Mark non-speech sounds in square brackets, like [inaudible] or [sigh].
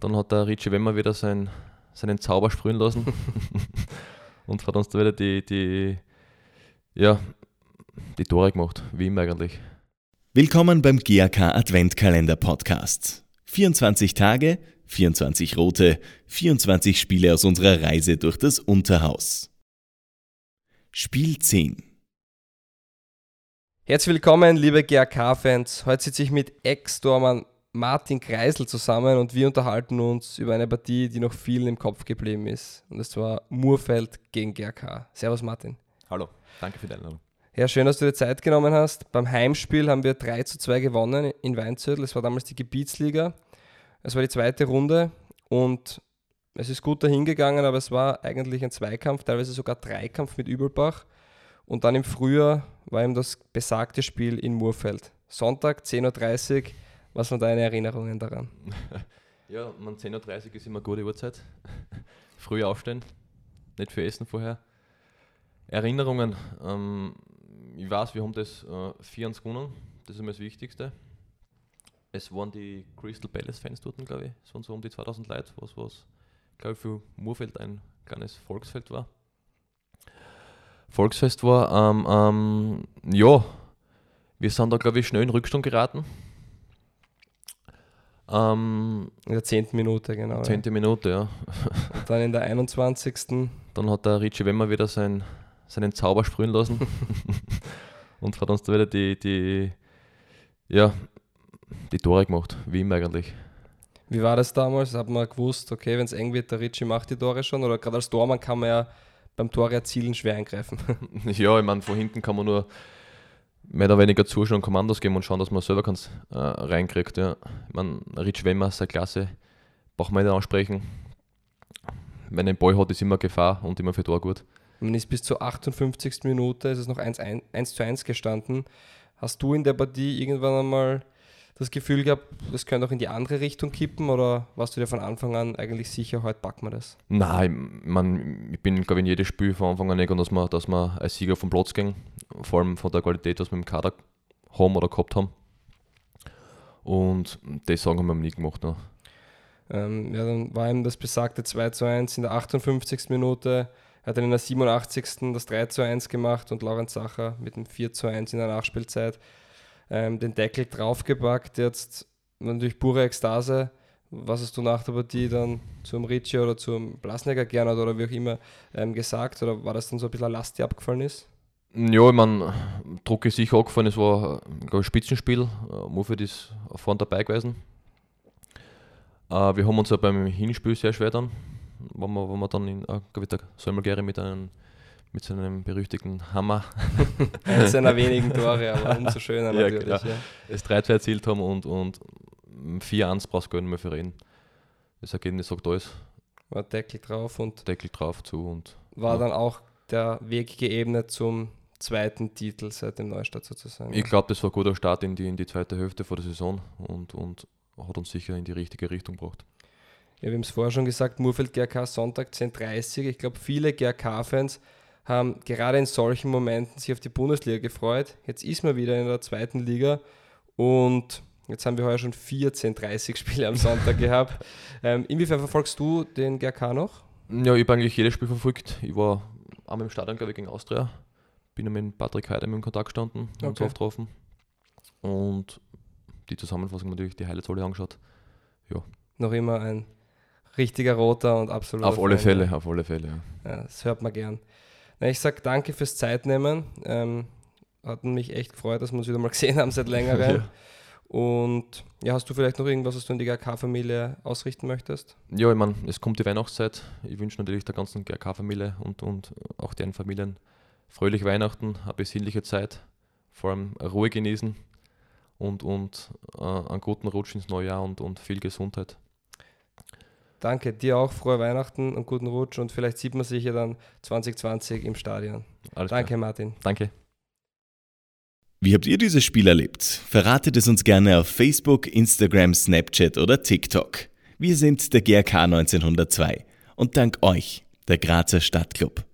Dann hat der Richie Wemmer wieder sein, seinen Zauber sprühen lassen [laughs] und hat uns da wieder die, die, ja, die Tore gemacht, wie immer eigentlich. Willkommen beim GAK Adventkalender Podcast. 24 Tage, 24 rote, 24 Spiele aus unserer Reise durch das Unterhaus. Spiel 10 Herzlich willkommen, liebe GAK-Fans. Heute sitze ich mit Ex-Tormann Martin Kreisel zusammen und wir unterhalten uns über eine Partie, die noch vielen im Kopf geblieben ist. Und das war Murfeld gegen GRK. Servus Martin. Hallo, danke für die Einladung. Ja, schön, dass du dir Zeit genommen hast. Beim Heimspiel haben wir 3 zu 2 gewonnen in Weinzödel. Es war damals die Gebietsliga. Es war die zweite Runde und es ist gut dahingegangen, aber es war eigentlich ein Zweikampf, teilweise sogar Dreikampf mit Übelbach. Und dann im Frühjahr war eben das besagte Spiel in Murfeld. Sonntag 10.30 Uhr was sind deine Erinnerungen daran? [laughs] ja, man 10.30 Uhr ist immer eine gute Uhrzeit. [laughs] Früh aufstehen, nicht für Essen vorher. Erinnerungen, ähm, ich weiß, wir haben das äh, 24 gewonnen, das ist immer das Wichtigste. Es waren die Crystal Palace Fans dort, glaube ich. Es waren so um die 2000 Leute, was, was glaube ich, für Murfeld ein kleines Volksfeld war. Volksfest war. Ähm, ähm, ja, wir sind da, glaube ich, schnell in Rückstand geraten. Ähm, in der 10. Minute, genau. 10. Ja. Minute, ja. Und dann in der 21. [laughs] Dann hat der Richie Wemmer wieder sein, seinen Zauber sprühen lassen [laughs] und hat uns da wieder die, die, ja, die Tore gemacht, wie immer eigentlich. Wie war das damals? Hat man gewusst, okay, wenn es eng wird, der Richie macht die Tore schon? Oder gerade als Tormann kann man ja beim Tore erzielen schwer eingreifen. [laughs] ja, ich meine, von hinten kann man nur mehr oder weniger zuschauen, Kommandos geben und schauen, dass man selber ganz äh, reinkriegt. Ja. Ich meine, Rich Wemmer, seine Klasse, braucht man nicht ansprechen. Wenn einen Ball hat, ist immer Gefahr und immer für Tor gut. Man ist bis zur 58. Minute, ist es noch 1, 1 zu 1 gestanden. Hast du in der Partie irgendwann einmal das Gefühl gehabt, das könnte auch in die andere Richtung kippen oder warst du dir von Anfang an eigentlich sicher, heute packen wir das? Nein, man, ich bin, glaube ich, in jedes Spiel von Anfang an dass wir, dass wir als Sieger vom Platz gehen, vor allem von der Qualität, was wir im Kader haben oder gehabt haben. Und das sagen haben wir nie gemacht. Ne? Ähm, ja, dann war ihm das besagte 2 zu 1 in der 58. Minute. Er hat dann in der 87. das 3 zu 1 gemacht und Laurenz Sacher mit dem 4 zu 1 in der Nachspielzeit ähm, den Deckel draufgepackt. Jetzt natürlich pure Ekstase. Was hast du nach der Partie dann zum Ritchie oder zum Blasnecker gerne oder wie auch immer ähm, gesagt? Oder war das dann so ein bisschen eine Last, die abgefallen ist? Ja, ich meine, Druck ist sicher angefallen. Es war ein Spitzenspiel. Äh, Mufid ist vorne dabei gewesen. Äh, wir haben uns ja beim Hinspiel sehr schwer dann, wo wir, wo wir dann in äh, der Solmelgeri mit einem mit seinem berüchtigten Hammer. [laughs] Eines seiner wenigen Tore, aber [laughs] umso schöner ja, natürlich. Ja. Es 3-2 erzielt haben und, und 4-1 brauchst du gar nicht mehr für reden. Das Ergebnis sagt alles. War Deckel drauf und. Deckel drauf zu und. War ja. dann auch der Weg geebnet zum zweiten Titel seit dem Neustart sozusagen. Ich glaube, das war ein guter Start in die, in die zweite Hälfte vor der Saison und, und hat uns sicher in die richtige Richtung gebracht. Ja, wir haben es vorher schon gesagt, Murfeld GRK Sonntag 10.30 Uhr. Ich glaube, viele GRK-Fans haben gerade in solchen Momenten sich auf die Bundesliga gefreut. Jetzt ist man wieder in der zweiten Liga und jetzt haben wir heuer schon 14 30 Spiele am Sonntag gehabt. [laughs] Ähm, inwiefern verfolgst du den GRK noch? Ja, ich habe eigentlich jedes Spiel verfolgt. Ich war einmal im Stadion, glaube ich, gegen Austria. Bin mit Patrick Heidem in Kontakt gestanden und okay. uns getroffen. Und die Zusammenfassung natürlich, die Highlights alle angeschaut. Ja. Noch immer ein richtiger Roter und absolut. Auf alle Fälle, auf alle Fälle. Ja. ja das hört man gern. Na, ich sage danke fürs Zeitnehmen. Ähm, hat mich echt gefreut, dass wir uns wieder mal [laughs] gesehen haben seit längerem. ja. Und ja, hast du vielleicht noch irgendwas, was du in die GRK-Familie ausrichten möchtest? Ja, ich meine, es kommt die Weihnachtszeit. Ich wünsche natürlich der ganzen GRK-Familie und, und auch deren Familien fröhlich Weihnachten, eine besinnliche Zeit, vor allem Ruhe genießen und, und äh, einen guten Rutsch ins neue Jahr und, und viel Gesundheit. Danke, dir auch frohe Weihnachten und guten Rutsch und vielleicht sieht man sich ja dann 2020 im Stadion. Alles Danke, klar. Martin. Danke. Wie habt ihr dieses Spiel erlebt? Verratet es uns gerne auf Facebook, Instagram, Snapchat oder TikTok. Wir sind der GRK 1902 und dank euch der Grazer Stadtclub.